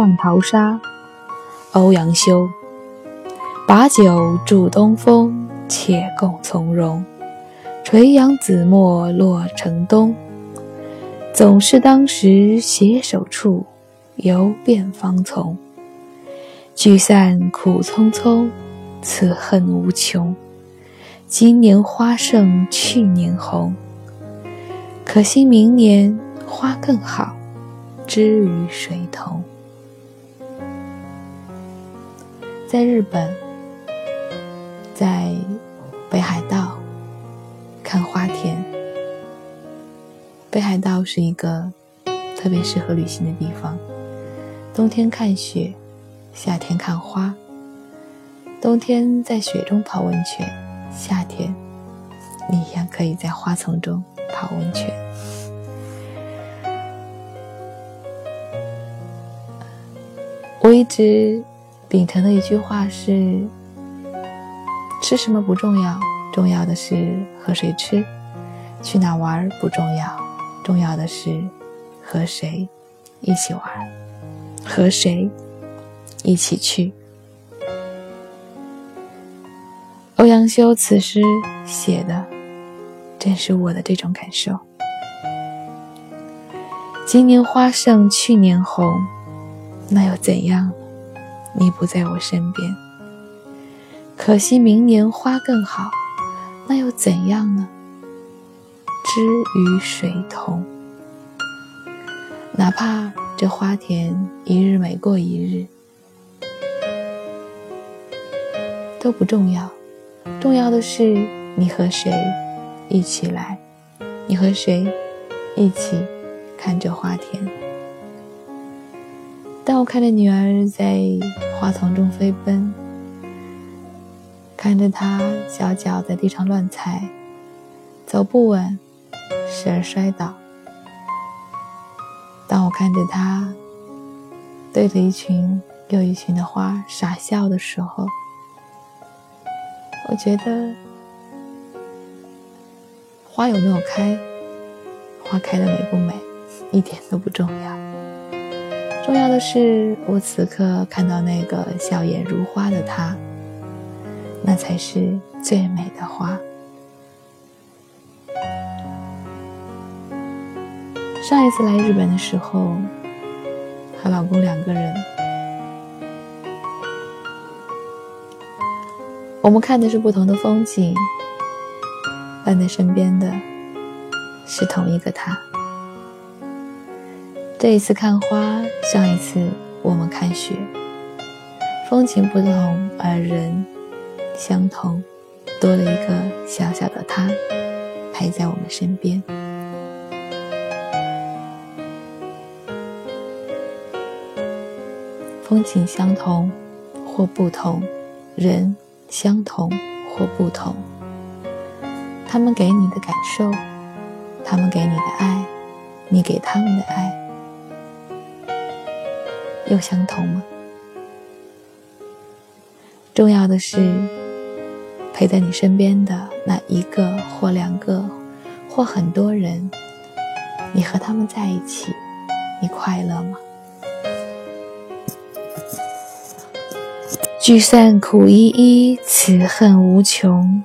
浪淘沙，欧阳修。把酒祝东风，且共从容。垂杨紫陌洛城东。总是当时携手处，游遍芳丛。聚散苦匆匆，此恨无穷。今年花胜去年红，可惜明年花更好，知与谁同？在日本，在北海道看花田。北海道是一个特别适合旅行的地方，冬天看雪，夏天看花。冬天在雪中泡温泉，夏天你一样可以在花丛中泡温泉。我一直秉承的一句话是：吃什么不重要，重要的是和谁吃；去哪玩不重要。重要的是和谁一起玩，和谁一起去。欧阳修此诗写的正是我的这种感受。今年花胜去年红，那又怎样？你不在我身边，可惜明年花更好，那又怎样呢？知与谁同？哪怕这花田一日美过一日，都不重要。重要的是你和谁一起来，你和谁一起看这花田。当我看着女儿在花丛中飞奔，看着她小脚在地上乱踩，走不稳。时而摔倒。当我看着她对着一群又一群的花傻笑的时候，我觉得花有没有开，花开的美不美，一点都不重要。重要的是，我此刻看到那个笑颜如花的他，那才是最美的花。上一次来日本的时候，和老公两个人，我们看的是不同的风景，伴在身边的是同一个他。这一次看花，上一次我们看雪，风景不同而人相同，多了一个小小的他陪在我们身边。风景相同或不同，人相同或不同。他们给你的感受，他们给你的爱，你给他们的爱，又相同吗？重要的是，陪在你身边的那一个或两个或很多人，你和他们在一起，你快乐吗？聚散苦依依，此恨无穷。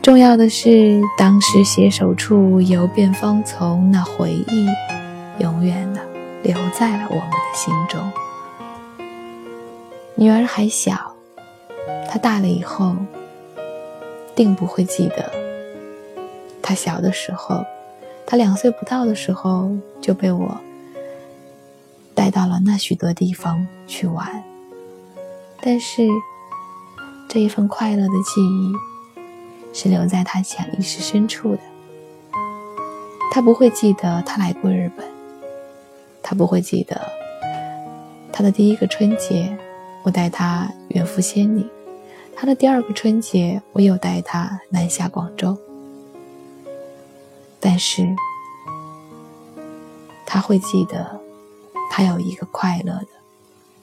重要的是，当时携手处，游遍芳丛，那回忆，永远的留在了我们的心中。女儿还小，她大了以后，定不会记得。她小的时候，她两岁不到的时候，就被我。带到了那许多地方去玩，但是这一份快乐的记忆是留在他潜意识深处的。他不会记得他来过日本，他不会记得他的第一个春节我带他远赴千里，他的第二个春节我又带他南下广州，但是他会记得。他有一个快乐的、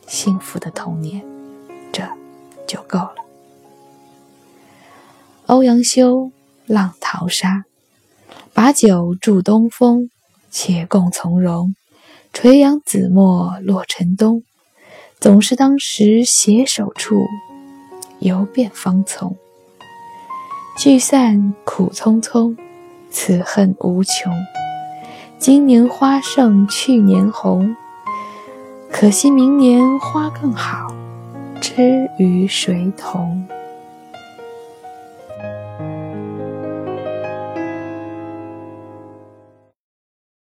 幸福的童年，这就够了。欧阳修《浪淘沙》，把酒祝东风，且共从容。垂杨紫陌洛城东。总是当时携手处，游遍芳丛。聚散苦匆匆，此恨无穷。今年花胜去年红，可惜明年花更好，知与谁同？